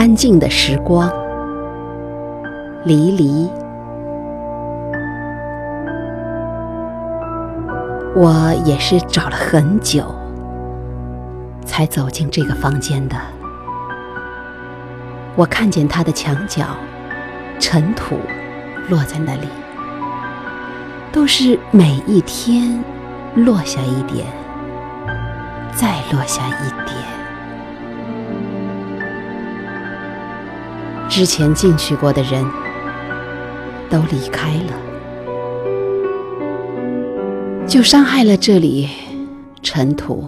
安静的时光，离离。我也是找了很久，才走进这个房间的。我看见他的墙角，尘土落在那里，都是每一天落下一点，再落下一点。之前进去过的人都离开了，就伤害了这里尘土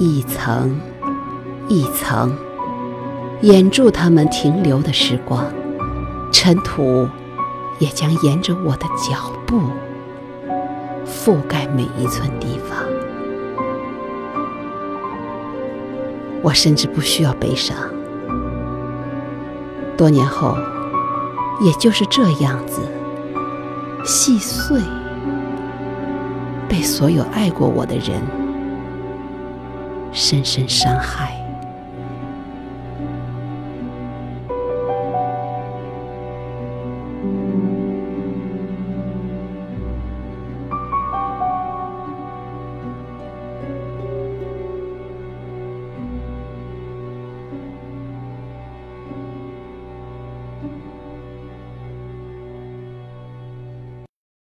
一层一层，掩住他们停留的时光。尘土也将沿着我的脚步覆盖每一寸地方。我甚至不需要悲伤。多年后，也就是这样子，细碎，被所有爱过我的人深深伤害。